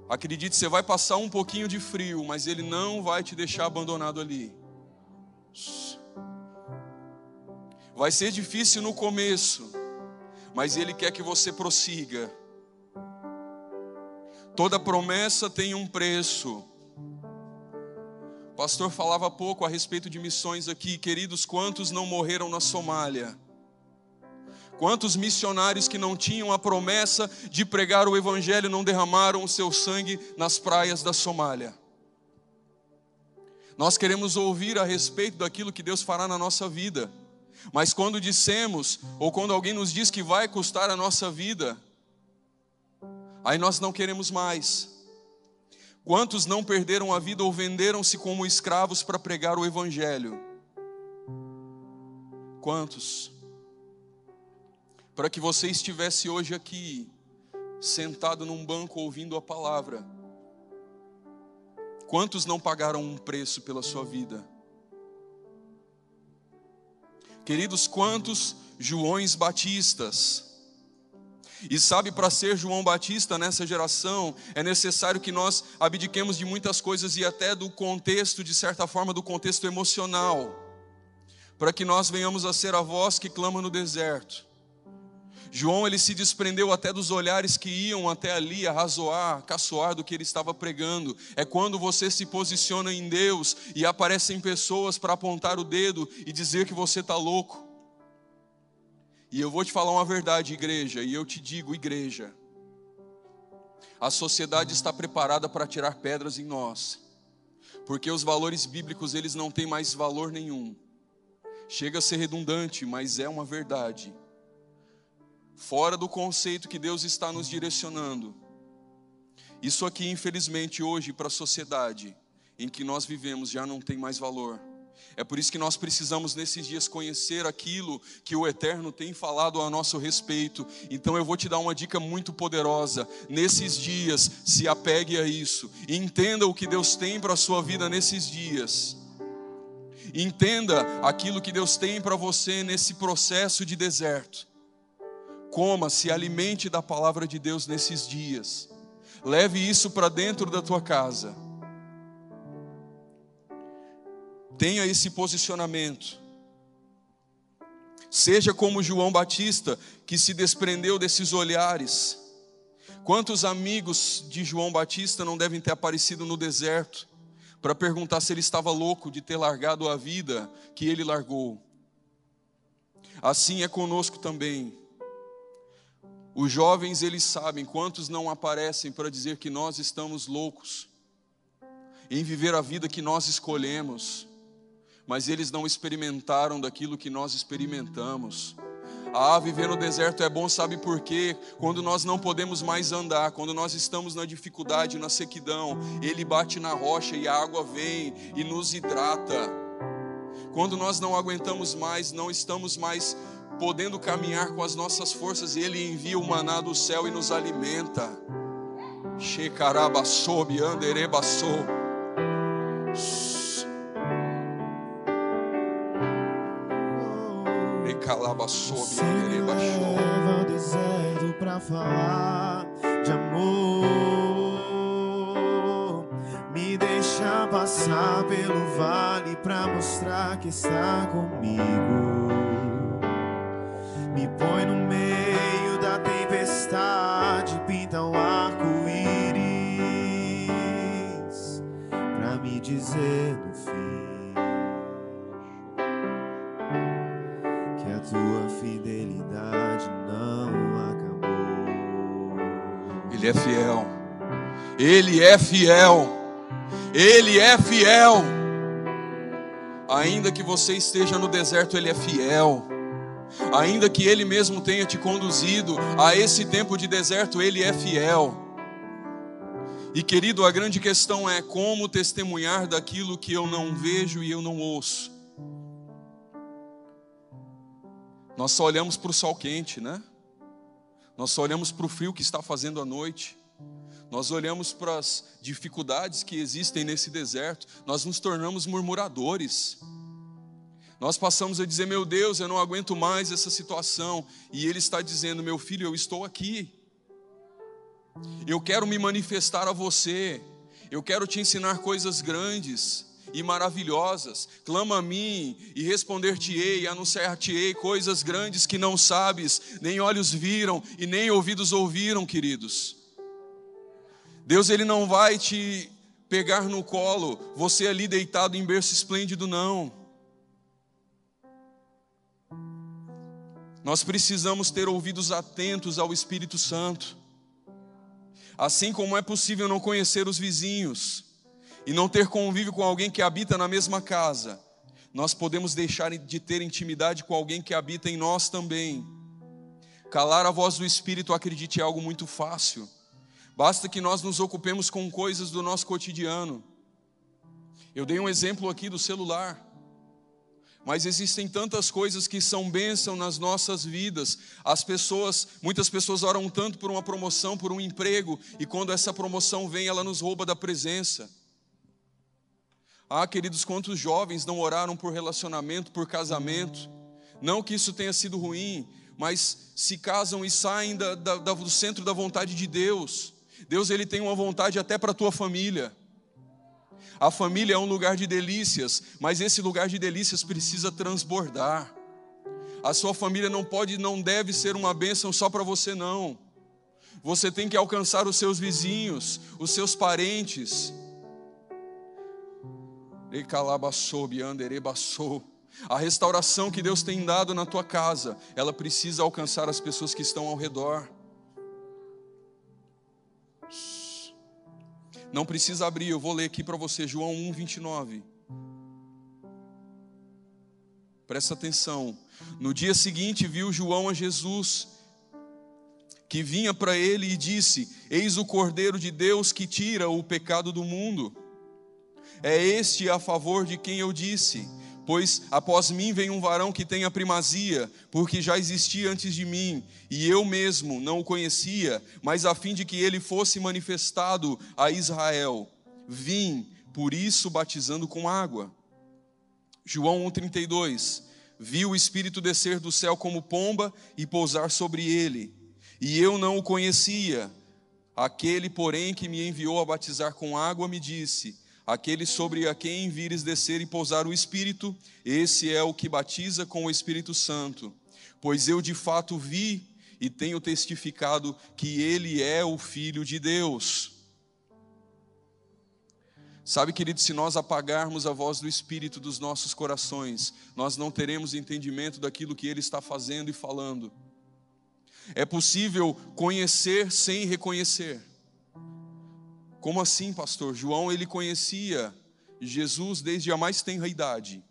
Acredite, você vai passar um pouquinho de frio, mas Ele não vai te deixar abandonado ali. Vai ser difícil no começo, mas Ele quer que você prossiga. Toda promessa tem um preço. O pastor falava pouco a respeito de missões aqui, queridos, quantos não morreram na Somália? Quantos missionários que não tinham a promessa de pregar o evangelho não derramaram o seu sangue nas praias da Somália? Nós queremos ouvir a respeito daquilo que Deus fará na nossa vida. Mas quando dissemos, ou quando alguém nos diz que vai custar a nossa vida, Aí nós não queremos mais. Quantos não perderam a vida ou venderam-se como escravos para pregar o Evangelho? Quantos? Para que você estivesse hoje aqui, sentado num banco ouvindo a palavra. Quantos não pagaram um preço pela sua vida? Queridos, quantos Joões Batistas e sabe, para ser João Batista nessa geração, é necessário que nós abdiquemos de muitas coisas e até do contexto, de certa forma, do contexto emocional, para que nós venhamos a ser a voz que clama no deserto. João ele se desprendeu até dos olhares que iam até ali arrazoar, caçoar do que ele estava pregando. É quando você se posiciona em Deus e aparecem pessoas para apontar o dedo e dizer que você está louco. E eu vou te falar uma verdade, igreja, e eu te digo, igreja, a sociedade está preparada para tirar pedras em nós, porque os valores bíblicos eles não têm mais valor nenhum. Chega a ser redundante, mas é uma verdade. Fora do conceito que Deus está nos direcionando. Isso aqui, infelizmente, hoje para a sociedade em que nós vivemos já não tem mais valor. É por isso que nós precisamos nesses dias conhecer aquilo que o Eterno tem falado a nosso respeito. Então eu vou te dar uma dica muito poderosa. Nesses dias, se apegue a isso. Entenda o que Deus tem para a sua vida nesses dias. Entenda aquilo que Deus tem para você nesse processo de deserto. Coma, se alimente da palavra de Deus nesses dias. Leve isso para dentro da tua casa Tenha esse posicionamento. Seja como João Batista, que se desprendeu desses olhares. Quantos amigos de João Batista não devem ter aparecido no deserto para perguntar se ele estava louco de ter largado a vida que ele largou? Assim é conosco também. Os jovens, eles sabem quantos não aparecem para dizer que nós estamos loucos em viver a vida que nós escolhemos mas eles não experimentaram daquilo que nós experimentamos. Ah, viver no deserto é bom, sabe por quê? Quando nós não podemos mais andar, quando nós estamos na dificuldade, na sequidão, Ele bate na rocha e a água vem e nos hidrata. Quando nós não aguentamos mais, não estamos mais podendo caminhar com as nossas forças, Ele envia o maná do céu e nos alimenta. Shekarabasobi, anderebasobi. Você me leva ao deserto pra falar de amor. Me deixa passar pelo vale pra mostrar que está comigo. Me põe no meio da tempestade, pinta um arco-íris pra me dizer Ele é fiel. Ele é fiel. Ele é fiel. Ainda que você esteja no deserto, Ele é fiel. Ainda que Ele mesmo tenha te conduzido a esse tempo de deserto, Ele é fiel. E querido, a grande questão é como testemunhar daquilo que eu não vejo e eu não ouço. Nós só olhamos para o sol quente, né? Nós só olhamos para o frio que está fazendo à noite. Nós olhamos para as dificuldades que existem nesse deserto. Nós nos tornamos murmuradores. Nós passamos a dizer: Meu Deus, eu não aguento mais essa situação. E Ele está dizendo: Meu filho, eu estou aqui. Eu quero me manifestar a você. Eu quero te ensinar coisas grandes e maravilhosas. Clama a mim e responder-te-ei, anunciar-te-ei coisas grandes que não sabes, nem olhos viram e nem ouvidos ouviram, queridos. Deus ele não vai te pegar no colo, você ali deitado em berço esplêndido não. Nós precisamos ter ouvidos atentos ao Espírito Santo. Assim como é possível não conhecer os vizinhos, e não ter convívio com alguém que habita na mesma casa, nós podemos deixar de ter intimidade com alguém que habita em nós também. Calar a voz do Espírito, acredite, é algo muito fácil. Basta que nós nos ocupemos com coisas do nosso cotidiano. Eu dei um exemplo aqui do celular. Mas existem tantas coisas que são bênção nas nossas vidas. As pessoas, muitas pessoas oram tanto por uma promoção, por um emprego, e quando essa promoção vem, ela nos rouba da presença. Ah, queridos, quantos jovens não oraram por relacionamento, por casamento? Não que isso tenha sido ruim, mas se casam e saem da, da, do centro da vontade de Deus. Deus ele tem uma vontade até para a tua família. A família é um lugar de delícias, mas esse lugar de delícias precisa transbordar. A sua família não pode, não deve ser uma bênção só para você não. Você tem que alcançar os seus vizinhos, os seus parentes. A restauração que Deus tem dado na tua casa, ela precisa alcançar as pessoas que estão ao redor. Não precisa abrir, eu vou ler aqui para você, João 1, 29. Presta atenção. No dia seguinte, viu João a Jesus, que vinha para ele e disse: Eis o Cordeiro de Deus que tira o pecado do mundo. É este a favor de quem eu disse: Pois após mim vem um varão que tem a primazia, porque já existia antes de mim, e eu mesmo não o conhecia, mas a fim de que ele fosse manifestado a Israel. Vim, por isso, batizando com água. João 1,32: Viu o Espírito descer do céu como pomba e pousar sobre ele, e eu não o conhecia. Aquele, porém, que me enviou a batizar com água, me disse: Aquele sobre a quem vires descer e pousar o Espírito, esse é o que batiza com o Espírito Santo. Pois eu de fato vi e tenho testificado que ele é o Filho de Deus. Sabe, querido, se nós apagarmos a voz do Espírito dos nossos corações, nós não teremos entendimento daquilo que ele está fazendo e falando. É possível conhecer sem reconhecer. Como assim, pastor? João ele conhecia Jesus desde a mais tenra idade.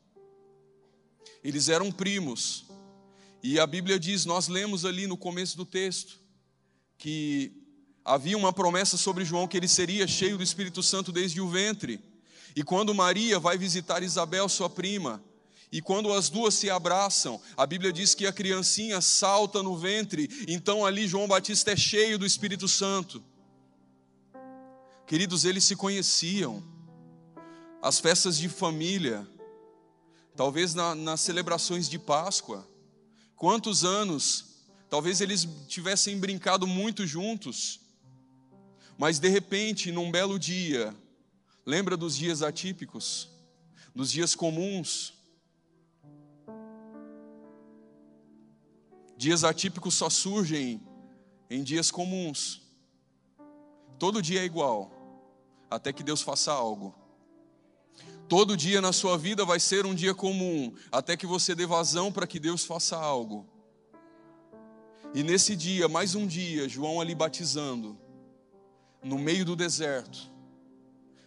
Eles eram primos. E a Bíblia diz, nós lemos ali no começo do texto, que havia uma promessa sobre João que ele seria cheio do Espírito Santo desde o ventre. E quando Maria vai visitar Isabel, sua prima, e quando as duas se abraçam, a Bíblia diz que a criancinha salta no ventre, então ali João Batista é cheio do Espírito Santo. Queridos, eles se conheciam. As festas de família, talvez na, nas celebrações de Páscoa. Quantos anos, talvez eles tivessem brincado muito juntos, mas de repente, num belo dia, lembra dos dias atípicos, dos dias comuns? Dias atípicos só surgem em dias comuns. Todo dia é igual até que Deus faça algo. Todo dia na sua vida vai ser um dia comum, até que você dê vazão para que Deus faça algo. E nesse dia, mais um dia, João ali batizando, no meio do deserto,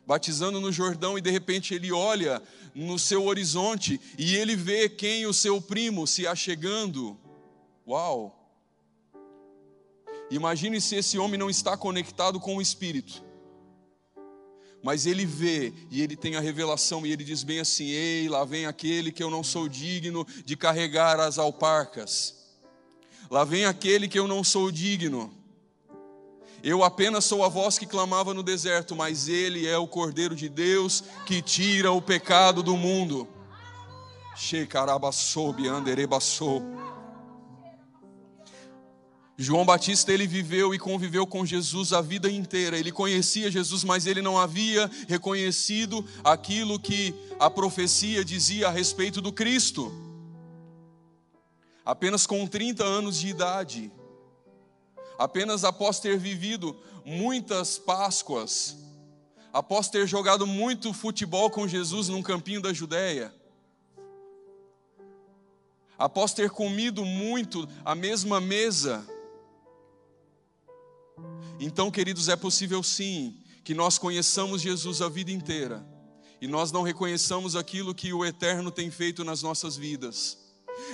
batizando no Jordão, e de repente ele olha no seu horizonte e ele vê quem o seu primo se achegando. Uau! Imagine se esse homem não está conectado com o Espírito. Mas ele vê e ele tem a revelação e ele diz bem assim: Ei, lá vem aquele que eu não sou digno de carregar as alparcas. Lá vem aquele que eu não sou digno. Eu apenas sou a voz que clamava no deserto, mas ele é o Cordeiro de Deus que tira o pecado do mundo. Shekarabassou, bianderebassou. João Batista ele viveu e conviveu com Jesus a vida inteira. Ele conhecia Jesus, mas ele não havia reconhecido aquilo que a profecia dizia a respeito do Cristo. Apenas com 30 anos de idade, apenas após ter vivido muitas Páscoas, após ter jogado muito futebol com Jesus num campinho da Judéia, após ter comido muito a mesma mesa, então, queridos, é possível sim que nós conheçamos Jesus a vida inteira e nós não reconheçamos aquilo que o Eterno tem feito nas nossas vidas.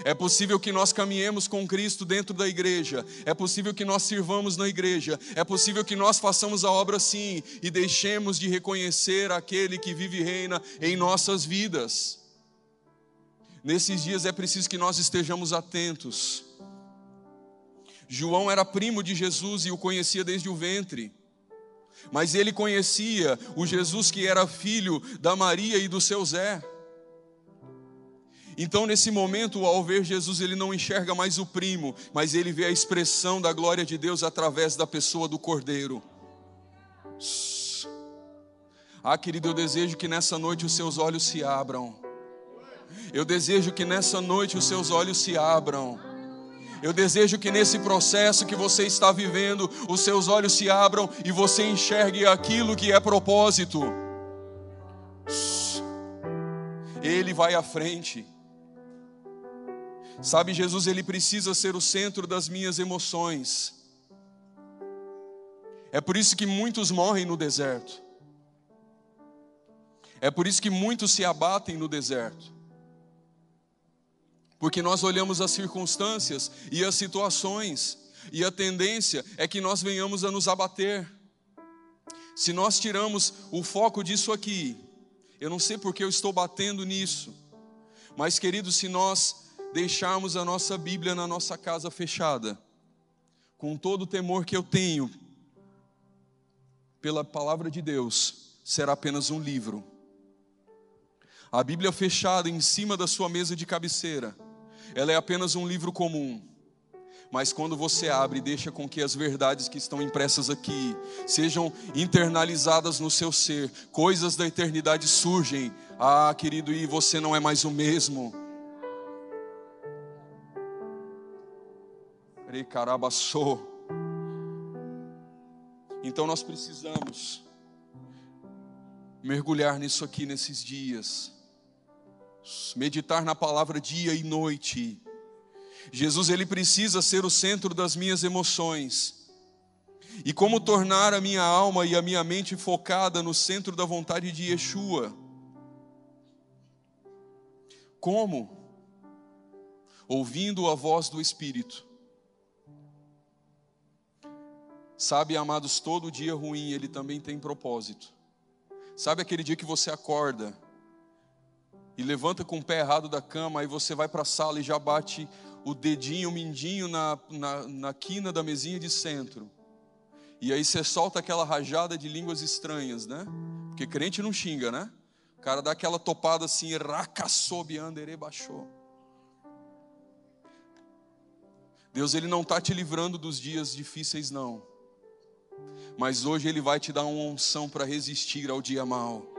É possível que nós caminhemos com Cristo dentro da igreja, é possível que nós sirvamos na igreja, é possível que nós façamos a obra sim e deixemos de reconhecer aquele que vive e reina em nossas vidas. Nesses dias é preciso que nós estejamos atentos João era primo de Jesus e o conhecia desde o ventre. Mas ele conhecia o Jesus que era filho da Maria e do seu Zé. Então, nesse momento, ao ver Jesus, ele não enxerga mais o primo, mas ele vê a expressão da glória de Deus através da pessoa do Cordeiro. Ah, querido, eu desejo que nessa noite os seus olhos se abram. Eu desejo que nessa noite os seus olhos se abram eu desejo que nesse processo que você está vivendo, os seus olhos se abram e você enxergue aquilo que é propósito. Ele vai à frente. Sabe, Jesus, ele precisa ser o centro das minhas emoções. É por isso que muitos morrem no deserto. É por isso que muitos se abatem no deserto. Porque nós olhamos as circunstâncias e as situações, e a tendência é que nós venhamos a nos abater. Se nós tiramos o foco disso aqui, eu não sei porque eu estou batendo nisso, mas querido, se nós deixarmos a nossa Bíblia na nossa casa fechada, com todo o temor que eu tenho pela palavra de Deus, será apenas um livro. A Bíblia fechada em cima da sua mesa de cabeceira ela é apenas um livro comum. Mas quando você abre deixa com que as verdades que estão impressas aqui sejam internalizadas no seu ser, coisas da eternidade surgem. Ah, querido, e você não é mais o mesmo. Então nós precisamos mergulhar nisso aqui nesses dias meditar na palavra dia e noite. Jesus ele precisa ser o centro das minhas emoções. E como tornar a minha alma e a minha mente focada no centro da vontade de Yeshua? Como? Ouvindo a voz do Espírito. Sabe, amados, todo dia ruim ele também tem propósito. Sabe aquele dia que você acorda e levanta com o pé errado da cama, aí você vai para a sala e já bate o dedinho, o mindinho na, na, na quina da mesinha de centro. E aí você solta aquela rajada de línguas estranhas, né? Porque crente não xinga, né? O cara dá aquela topada assim, racaçobiandere baixou. Deus ele não está te livrando dos dias difíceis não. Mas hoje ele vai te dar uma unção para resistir ao dia mau.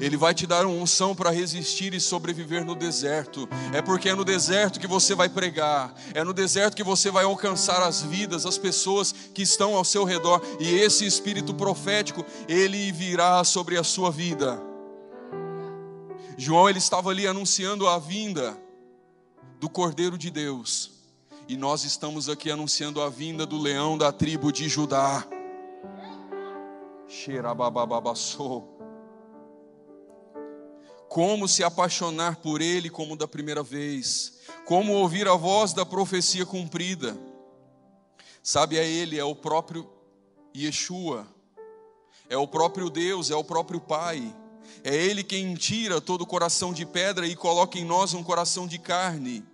Ele vai te dar uma unção para resistir e sobreviver no deserto. É porque é no deserto que você vai pregar, é no deserto que você vai alcançar as vidas, as pessoas que estão ao seu redor, e esse espírito profético, ele virá sobre a sua vida. João ele estava ali anunciando a vinda do Cordeiro de Deus. E nós estamos aqui anunciando a vinda do leão da tribo de Judá. Xerabababassou. Como se apaixonar por ele como da primeira vez, como ouvir a voz da profecia cumprida. Sabe, é ele, é o próprio Yeshua, é o próprio Deus, é o próprio Pai. É Ele quem tira todo o coração de pedra e coloca em nós um coração de carne.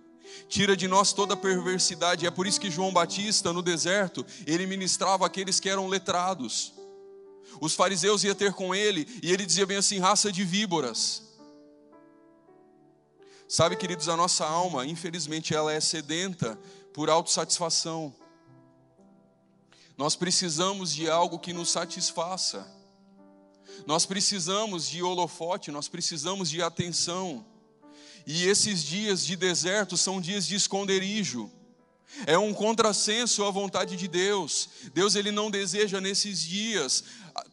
Tira de nós toda perversidade. É por isso que João Batista, no deserto, ele ministrava aqueles que eram letrados. Os fariseus iam ter com ele e ele dizia bem assim: raça de víboras. Sabe, queridos, a nossa alma, infelizmente, ela é sedenta por autossatisfação. Nós precisamos de algo que nos satisfaça. Nós precisamos de holofote, nós precisamos de atenção. E esses dias de deserto são dias de esconderijo. É um contrassenso à vontade de Deus. Deus ele não deseja nesses dias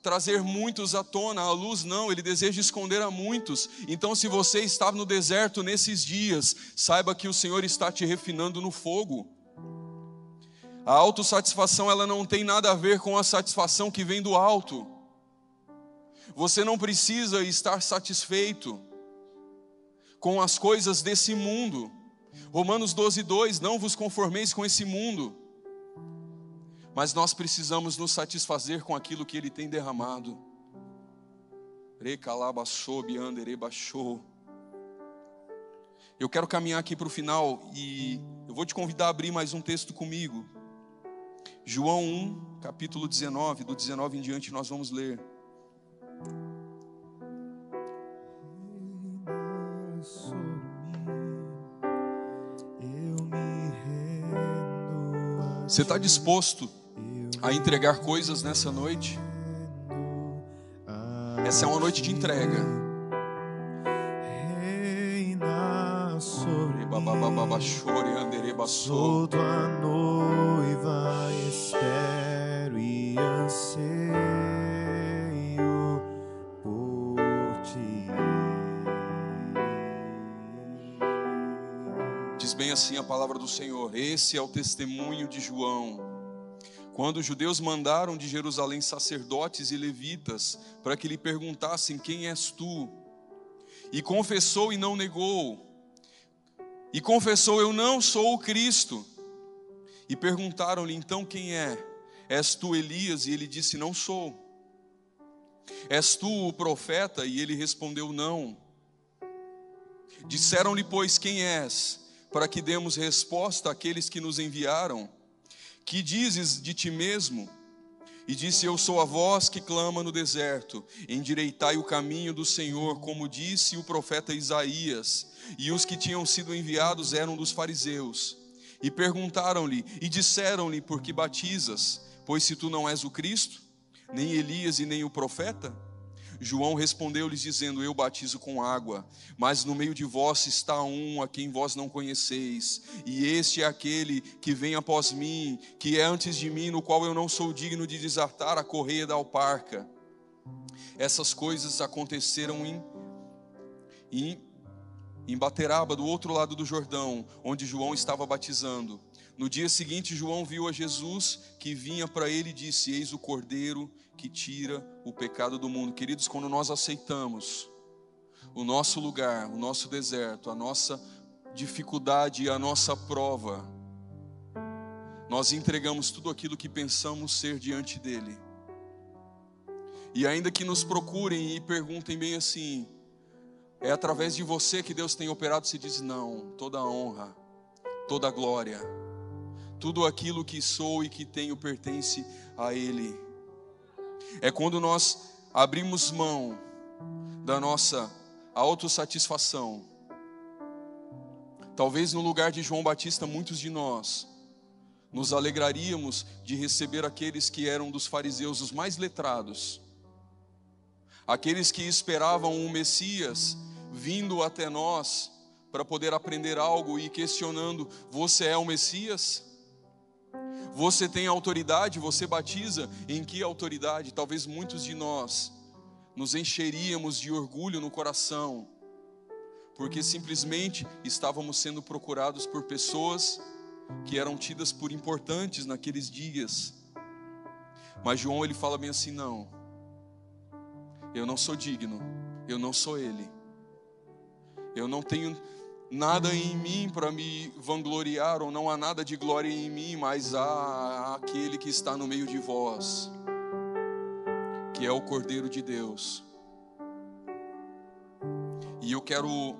trazer muitos à tona, à luz não, ele deseja esconder a muitos. Então, se você está no deserto nesses dias, saiba que o Senhor está te refinando no fogo. A autossatisfação ela não tem nada a ver com a satisfação que vem do alto. Você não precisa estar satisfeito com as coisas desse mundo. Romanos 12, 2: Não vos conformeis com esse mundo mas nós precisamos nos satisfazer com aquilo que Ele tem derramado. Eu quero caminhar aqui para o final e eu vou te convidar a abrir mais um texto comigo. João 1, capítulo 19, do 19 em diante nós vamos ler. Você está disposto a entregar coisas nessa noite. Essa é uma noite de entrega. Reina sobre mim. Noiva, assim a palavra do Senhor. Esse é o testemunho de João quando os judeus mandaram de Jerusalém sacerdotes e levitas para que lhe perguntassem: Quem és tu? E confessou e não negou. E confessou: Eu não sou o Cristo. E perguntaram-lhe: Então quem é? És tu Elias? E ele disse: Não sou. És tu o profeta? E ele respondeu: Não. Disseram-lhe, pois, quem és? Para que demos resposta àqueles que nos enviaram. Que dizes de ti mesmo? E disse: Eu sou a voz que clama no deserto, endireitai o caminho do Senhor, como disse o profeta Isaías. E os que tinham sido enviados eram dos fariseus. E perguntaram-lhe, e disseram-lhe: Por que batizas? Pois se tu não és o Cristo, nem Elias e nem o profeta? João respondeu-lhes, dizendo: Eu batizo com água, mas no meio de vós está um a quem vós não conheceis, e este é aquele que vem após mim, que é antes de mim, no qual eu não sou digno de desatar a correia da alparca. Essas coisas aconteceram em, em, em Bateraba, do outro lado do Jordão, onde João estava batizando. No dia seguinte, João viu a Jesus que vinha para ele e disse: Eis o cordeiro que tira o pecado do mundo. Queridos, quando nós aceitamos o nosso lugar, o nosso deserto, a nossa dificuldade e a nossa prova, nós entregamos tudo aquilo que pensamos ser diante dele. E ainda que nos procurem e perguntem bem assim, é através de você que Deus tem operado, se diz não, toda a honra, toda a glória, tudo aquilo que sou e que tenho pertence a Ele é quando nós abrimos mão da nossa autossatisfação. Talvez no lugar de João Batista, muitos de nós nos alegraríamos de receber aqueles que eram dos fariseus os mais letrados, aqueles que esperavam um Messias vindo até nós para poder aprender algo e questionando: Você é o Messias? Você tem autoridade, você batiza em que autoridade? Talvez muitos de nós nos encheríamos de orgulho no coração porque simplesmente estávamos sendo procurados por pessoas que eram tidas por importantes naqueles dias. Mas João ele fala bem assim: não, eu não sou digno, eu não sou ele, eu não tenho nada em mim para me vangloriar, ou não há nada de glória em mim, mas há aquele que está no meio de vós, que é o Cordeiro de Deus. E eu quero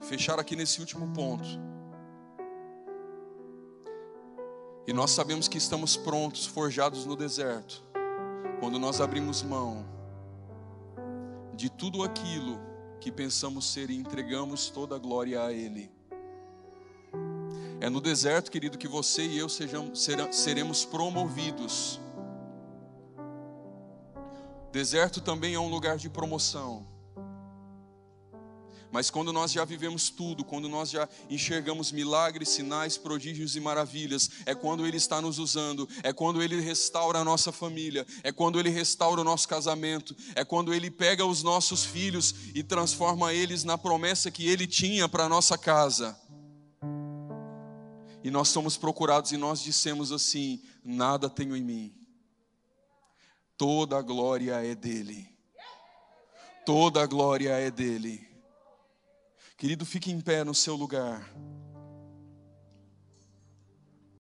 fechar aqui nesse último ponto. E nós sabemos que estamos prontos, forjados no deserto, quando nós abrimos mão de tudo aquilo que pensamos ser e entregamos toda a glória a Ele. É no deserto, querido, que você e eu sejamos, seremos promovidos. Deserto também é um lugar de promoção. Mas quando nós já vivemos tudo, quando nós já enxergamos milagres, sinais, prodígios e maravilhas, é quando Ele está nos usando, é quando Ele restaura a nossa família, é quando Ele restaura o nosso casamento, é quando Ele pega os nossos filhos e transforma eles na promessa que Ele tinha para a nossa casa. E nós somos procurados e nós dissemos assim: nada tenho em mim, toda a glória é dEle, toda a glória é dEle. Querido, fique em pé no seu lugar.